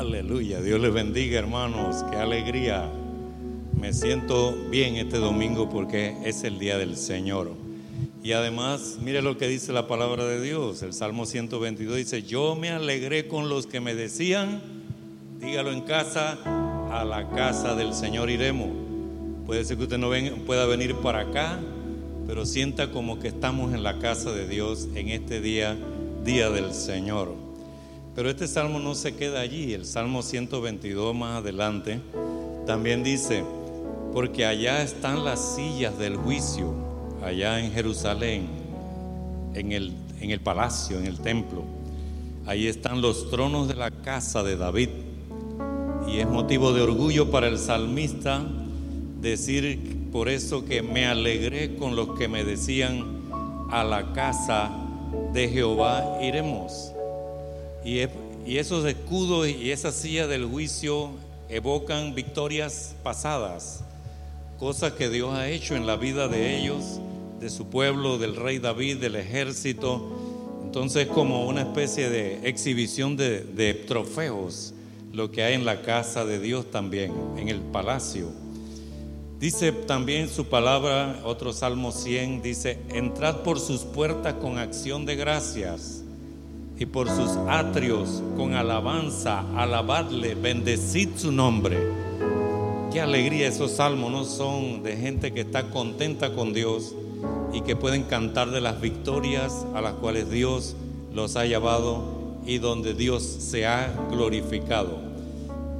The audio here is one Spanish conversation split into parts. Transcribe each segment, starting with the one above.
Aleluya, Dios les bendiga hermanos, qué alegría. Me siento bien este domingo porque es el día del Señor. Y además, mire lo que dice la palabra de Dios. El Salmo 122 dice, yo me alegré con los que me decían, dígalo en casa, a la casa del Señor iremos. Puede ser que usted no pueda venir para acá, pero sienta como que estamos en la casa de Dios en este día, día del Señor. Pero este salmo no se queda allí, el Salmo 122 más adelante también dice, porque allá están las sillas del juicio, allá en Jerusalén, en el, en el palacio, en el templo. Ahí están los tronos de la casa de David. Y es motivo de orgullo para el salmista decir por eso que me alegré con los que me decían, a la casa de Jehová iremos. Y, esos escudos y esa silla del juicio evocan victorias pasadas, cosas que Dios ha hecho en la vida de ellos, de su pueblo, del rey David, del ejército. Entonces como una especie de exhibición de, de trofeos, lo que hay en la casa de Dios también, en el palacio. Dice también su palabra, otro Salmo 100, dice, entrad por sus puertas con acción de gracias y por sus atrios con alabanza, alabadle, bendecid su nombre. Qué alegría esos salmos, ¿no? Son de gente que está contenta con Dios y que pueden cantar de las victorias a las cuales Dios los ha llevado y donde Dios se ha glorificado.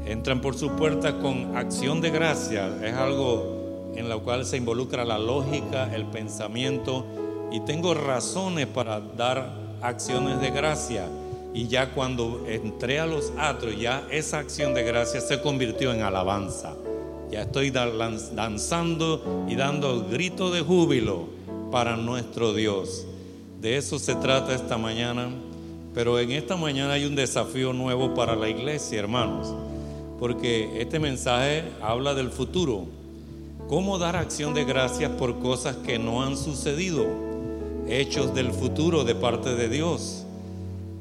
Entran por su puerta con acción de gracia, es algo en lo cual se involucra la lógica, el pensamiento y tengo razones para dar acciones de gracia. Y ya cuando entré a los atrios, ya esa acción de gracia se convirtió en alabanza. Ya estoy danzando y dando grito de júbilo para nuestro Dios. De eso se trata esta mañana. Pero en esta mañana hay un desafío nuevo para la iglesia, hermanos. Porque este mensaje habla del futuro. ¿Cómo dar acción de gracias por cosas que no han sucedido? Hechos del futuro de parte de Dios.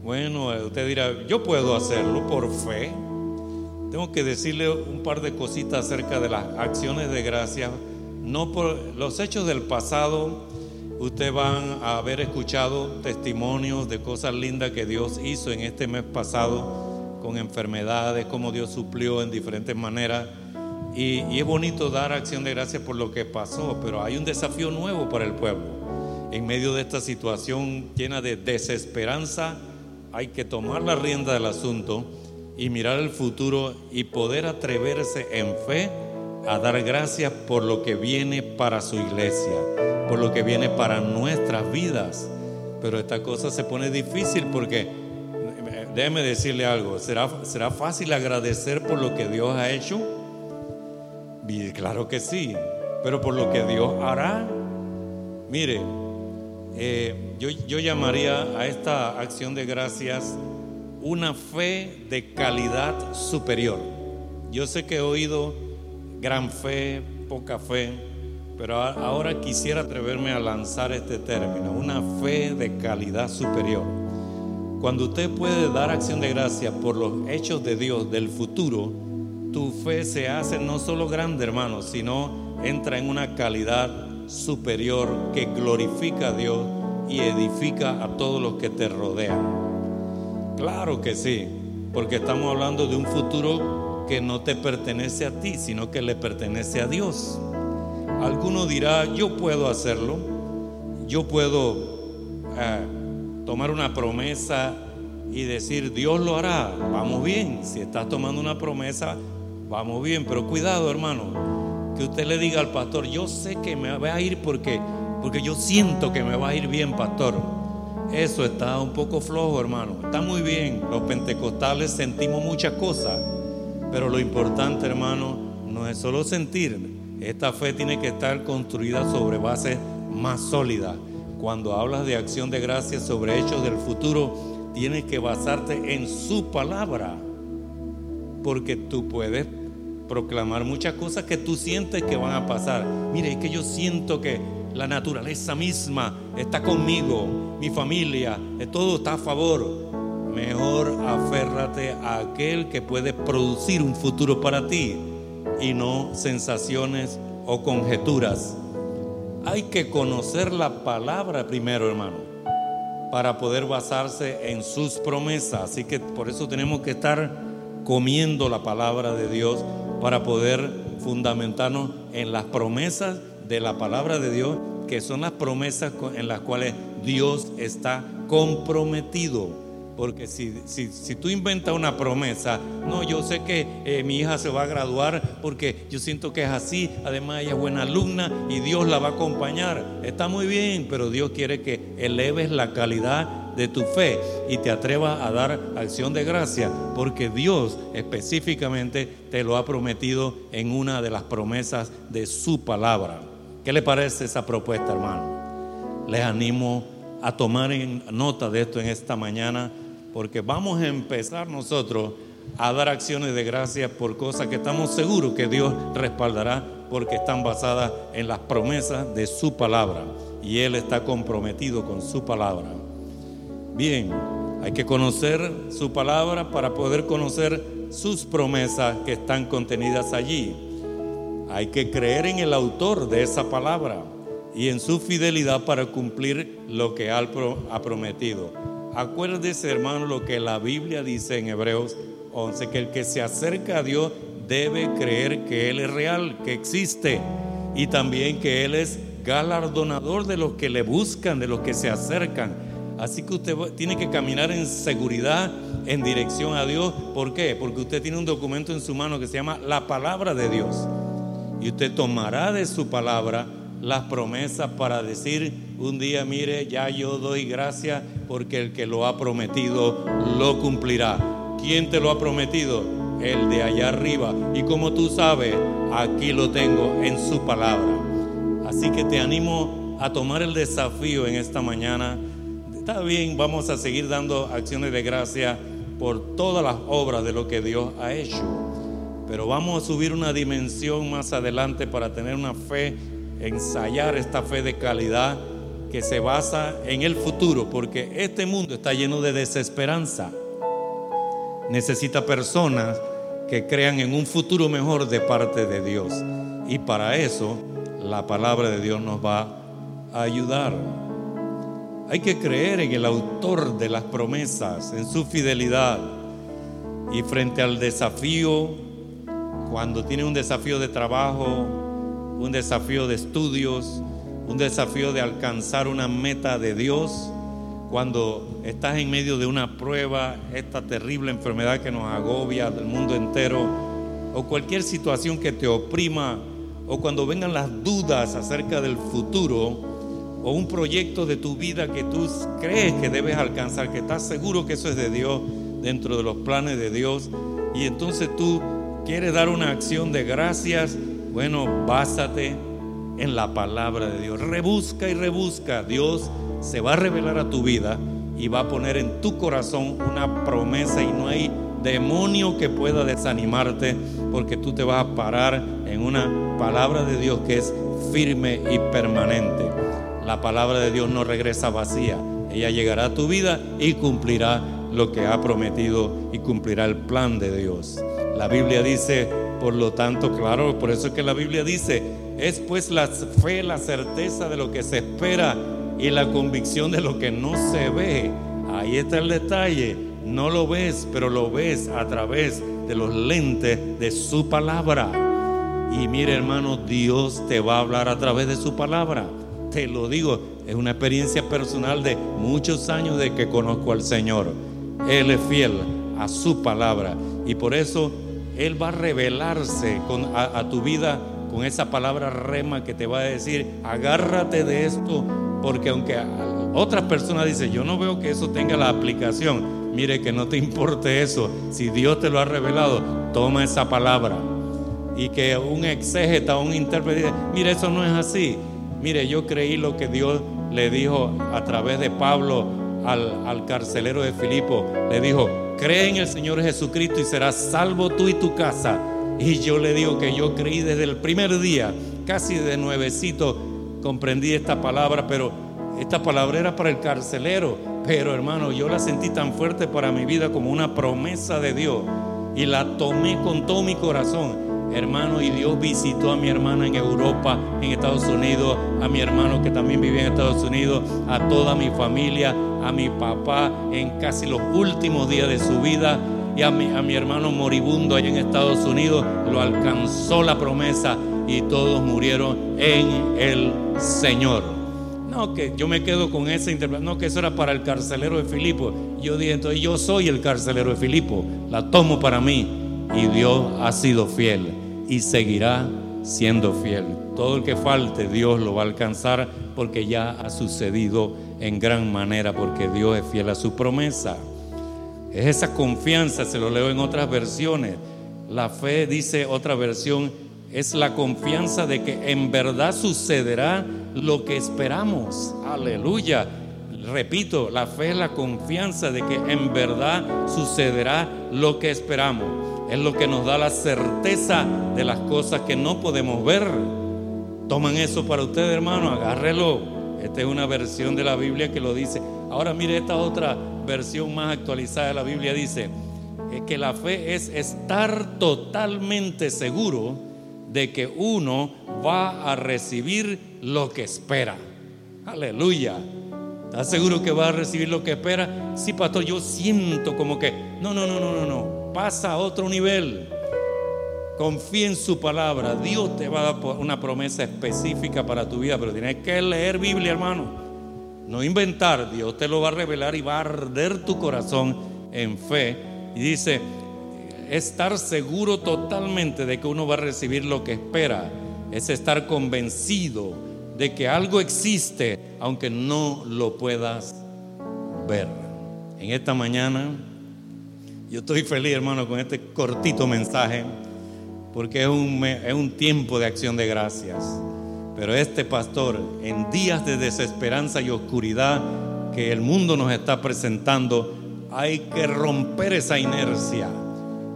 Bueno, usted dirá, yo puedo hacerlo por fe. Tengo que decirle un par de cositas acerca de las acciones de gracia. No por los hechos del pasado, usted van a haber escuchado testimonios de cosas lindas que Dios hizo en este mes pasado con enfermedades, cómo Dios suplió en diferentes maneras. Y, y es bonito dar acción de gracia por lo que pasó, pero hay un desafío nuevo para el pueblo en medio de esta situación llena de desesperanza, hay que tomar la rienda del asunto y mirar el futuro y poder atreverse en fe a dar gracias por lo que viene para su iglesia, por lo que viene para nuestras vidas. Pero esta cosa se pone difícil porque, déjeme decirle algo, ¿será, será fácil agradecer por lo que Dios ha hecho? Y claro que sí, pero por lo que Dios hará. Mire, eh, yo, yo llamaría a esta acción de gracias una fe de calidad superior. Yo sé que he oído gran fe, poca fe, pero ahora quisiera atreverme a lanzar este término, una fe de calidad superior. Cuando usted puede dar acción de gracias por los hechos de Dios del futuro, tu fe se hace no solo grande, hermano, sino entra en una calidad superior que glorifica a Dios y edifica a todos los que te rodean. Claro que sí, porque estamos hablando de un futuro que no te pertenece a ti, sino que le pertenece a Dios. Alguno dirá, yo puedo hacerlo, yo puedo eh, tomar una promesa y decir, Dios lo hará, vamos bien, si estás tomando una promesa, vamos bien, pero cuidado hermano, que usted le diga al pastor, yo sé que me va a ir porque, porque yo siento que me va a ir bien, pastor. Eso está un poco flojo, hermano. Está muy bien. Los pentecostales sentimos muchas cosas. Pero lo importante, hermano, no es solo sentir. Esta fe tiene que estar construida sobre bases más sólidas. Cuando hablas de acción de gracias sobre hechos del futuro, tienes que basarte en su palabra. Porque tú puedes proclamar muchas cosas que tú sientes que van a pasar. Mire, es que yo siento que la naturaleza misma está conmigo, mi familia, todo está a favor. mejor aférrate a aquel que puede producir un futuro para ti y no sensaciones o conjeturas. Hay que conocer la palabra primero, hermano, para poder basarse en sus promesas. Así que por eso tenemos que estar comiendo la palabra de Dios para poder fundamentarnos en las promesas de la palabra de Dios, que son las promesas en las cuales Dios está comprometido. Porque si, si, tú inventas una promesa, no, yo sé que eh, mi hija se va a graduar porque yo siento que es así, además ella es buena alumna y Dios la va a acompañar. Está muy bien, pero Dios quiere que eleves la calidad de tu fe y te atrevas a dar acción de gracia, porque Dios específicamente te lo ha prometido en una de las promesas de su palabra. ¿Qué le parece esa propuesta, hermano? Les animo a tomar nota de esto en esta mañana porque vamos a empezar nosotros a dar acciones de gracia por cosas que estamos seguros que Dios respaldará porque están basadas en las promesas de su palabra y Él está comprometido con su palabra. Bien, hay que conocer su palabra para poder conocer sus promesas que están contenidas allí. Hay que creer en el autor de esa palabra y en su fidelidad para cumplir lo que ha prometido. Acuérdese, hermano, lo que la Biblia dice en Hebreos 11, que el que se acerca a Dios debe creer que Él es real, que existe, y también que Él es galardonador de los que le buscan, de los que se acercan. Así que usted tiene que caminar en seguridad, en dirección a Dios. ¿Por qué? Porque usted tiene un documento en su mano que se llama la palabra de Dios. Y usted tomará de su palabra las promesas para decir un día, mire, ya yo doy gracias porque el que lo ha prometido lo cumplirá. ¿Quién te lo ha prometido? El de allá arriba. Y como tú sabes, aquí lo tengo en su palabra. Así que te animo a tomar el desafío en esta mañana. Está bien, vamos a seguir dando acciones de gracia por todas las obras de lo que Dios ha hecho. Pero vamos a subir una dimensión más adelante para tener una fe ensayar esta fe de calidad que se basa en el futuro, porque este mundo está lleno de desesperanza. Necesita personas que crean en un futuro mejor de parte de Dios. Y para eso la palabra de Dios nos va a ayudar. Hay que creer en el autor de las promesas, en su fidelidad. Y frente al desafío, cuando tiene un desafío de trabajo, un desafío de estudios, un desafío de alcanzar una meta de Dios. Cuando estás en medio de una prueba, esta terrible enfermedad que nos agobia del mundo entero, o cualquier situación que te oprima, o cuando vengan las dudas acerca del futuro, o un proyecto de tu vida que tú crees que debes alcanzar, que estás seguro que eso es de Dios, dentro de los planes de Dios, y entonces tú quieres dar una acción de gracias bueno, básate en la palabra de Dios. Rebusca y rebusca. Dios se va a revelar a tu vida y va a poner en tu corazón una promesa y no hay demonio que pueda desanimarte porque tú te vas a parar en una palabra de Dios que es firme y permanente. La palabra de Dios no regresa vacía. Ella llegará a tu vida y cumplirá lo que ha prometido y cumplirá el plan de Dios. La Biblia dice, por lo tanto, claro, por eso es que la Biblia dice, es pues la fe, la certeza de lo que se espera y la convicción de lo que no se ve. Ahí está el detalle. No lo ves, pero lo ves a través de los lentes de su palabra. Y mire hermano, Dios te va a hablar a través de su palabra. Te lo digo, es una experiencia personal de muchos años de que conozco al Señor. Él es fiel a su palabra. Y por eso él va a revelarse a, tu vida con esa palabra rema que te va a decir, agárrate de esto, porque aunque otras personas dicen, yo no veo que eso tenga la aplicación, mire que no te importe eso, si Dios te lo ha revelado, toma esa palabra. Y que un exégeta, un intérprete mire, eso no es así. Mire, yo creí lo que Dios le dijo a través de Pablo al, al carcelero de Filipo, le dijo, cree en el Señor Jesucristo y serás salvo tú y tu casa. Y yo le digo que yo creí desde el primer día, casi de nuevecito, comprendí esta palabra, pero esta palabra era para el carcelero, pero hermano, yo la sentí tan fuerte para mi vida como una promesa de Dios y la tomé con todo mi corazón. Hermano, y Dios visitó a mi hermana en Europa, en Estados Unidos, a mi hermano que también vivía en Estados Unidos, a toda mi familia, a mi papá en casi los últimos días de su vida y a mi, a mi hermano moribundo allá en Estados Unidos. Lo alcanzó la promesa y todos murieron en el Señor. No, que yo me quedo con esa interpretación. No, que eso era para el carcelero de Filipo. Yo dije, entonces yo soy el carcelero de Filipo. La tomo para mí. Y Dios ha sido fiel y seguirá siendo fiel. Todo el que falte, Dios lo va a alcanzar porque ya ha sucedido en gran manera, porque Dios es fiel a su promesa. Es esa confianza, se lo leo en otras versiones. La fe, dice otra versión, es la confianza de que en verdad sucederá lo que esperamos. Aleluya. Repito, la fe es la confianza de que en verdad sucederá lo que esperamos. Es lo que nos da la certeza de las cosas que no podemos ver. Toman eso para ustedes, hermano, agárrelo. Esta es una versión de la Biblia que lo dice. Ahora mire esta otra versión más actualizada de la Biblia dice que la fe es estar totalmente seguro de que uno va a recibir lo que espera. Aleluya. ¿Estás seguro que va a recibir lo que espera? Sí, pastor, yo siento como que, no, no, no, no, no, no, pasa a otro nivel. Confía en su palabra. Dios te va a dar una promesa específica para tu vida, pero tienes que leer Biblia, hermano. No inventar. Dios te lo va a revelar y va a arder tu corazón en fe. Y dice, estar seguro totalmente de que uno va a recibir lo que espera. Es estar convencido de que algo existe aunque no lo puedas ver. En esta mañana yo estoy feliz hermano con este cortito mensaje porque es un, es un tiempo de acción de gracias. Pero este pastor en días de desesperanza y oscuridad que el mundo nos está presentando, hay que romper esa inercia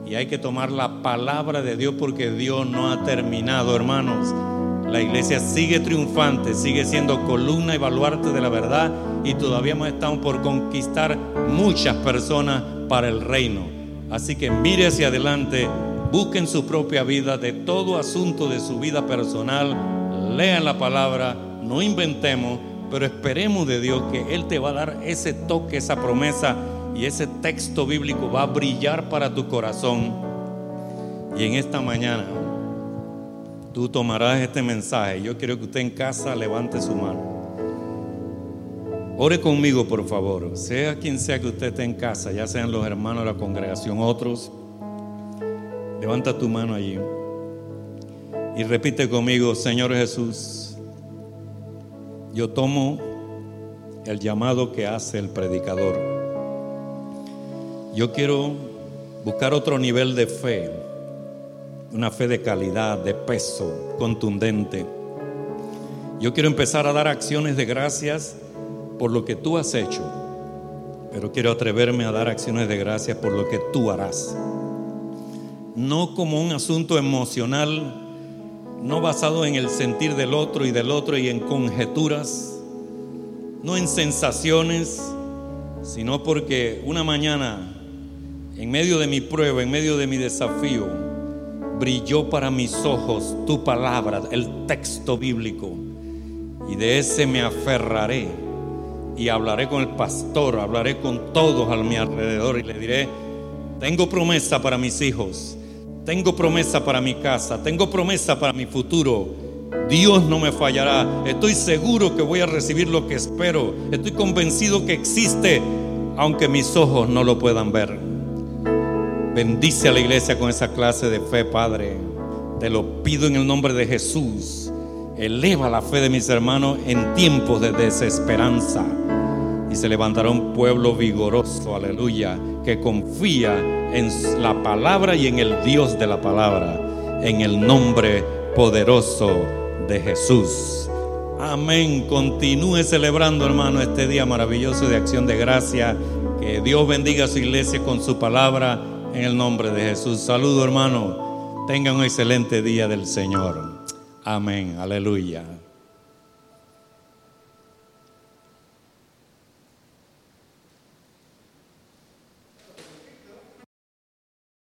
y hay que tomar la palabra de Dios porque Dios no ha terminado, hermanos. La iglesia sigue triunfante, sigue siendo columna y baluarte de la verdad y todavía estamos por conquistar muchas personas para el reino. Así que mire hacia adelante, busquen su propia vida de todo asunto de su vida personal, lean la palabra, no inventemos, pero esperemos de Dios que Él te va a dar ese toque, esa promesa y ese texto bíblico va a brillar para tu corazón. Y en esta mañana tú tomarás este mensaje. Yo quiero que usted en casa levante su mano. Ore conmigo, por favor. Sea quien sea que usted esté en casa, ya sean los hermanos de la congregación, otros. Levanta tu mano allí. Y repite conmigo, Señor Jesús, yo tomo el llamado que hace el predicador yo quiero buscar otro nivel de fe, una fe de calidad, de peso, contundente. Yo quiero empezar a dar acciones de gracias por lo que tú has hecho, pero quiero atreverme a dar acciones de gracias por lo que tú harás. No como un asunto emocional, no basado en el sentir del otro y del otro y en conjeturas, no en sensaciones, sino porque una mañana en medio de mi prueba, en medio de mi desafío, brilló para mis ojos tu palabra, el texto bíblico. Y de ese me aferraré y hablaré con el pastor, hablaré con todos a mi alrededor y le diré, tengo promesa para mis hijos, tengo promesa para mi casa, tengo promesa para mi futuro. Dios no me fallará. Estoy seguro que voy a recibir lo que espero. Estoy convencido que existe, aunque mis ojos no lo puedan ver. Bendice a la iglesia con esa clase de fe, Padre. Te lo pido en el nombre de Jesús. Eleva la fe de mis hermanos en tiempos de desesperanza. Y se levantará un pueblo vigoroso, aleluya, que confía en la palabra y en el Dios de la palabra. En el nombre poderoso de Jesús. Amén. Continúe celebrando, hermano, este día maravilloso de acción de gracia. Que Dios bendiga a su iglesia con su palabra en el nombre de Jesús. Saludo hermano. Tengan un excelente día del Señor. Amén. Aleluya.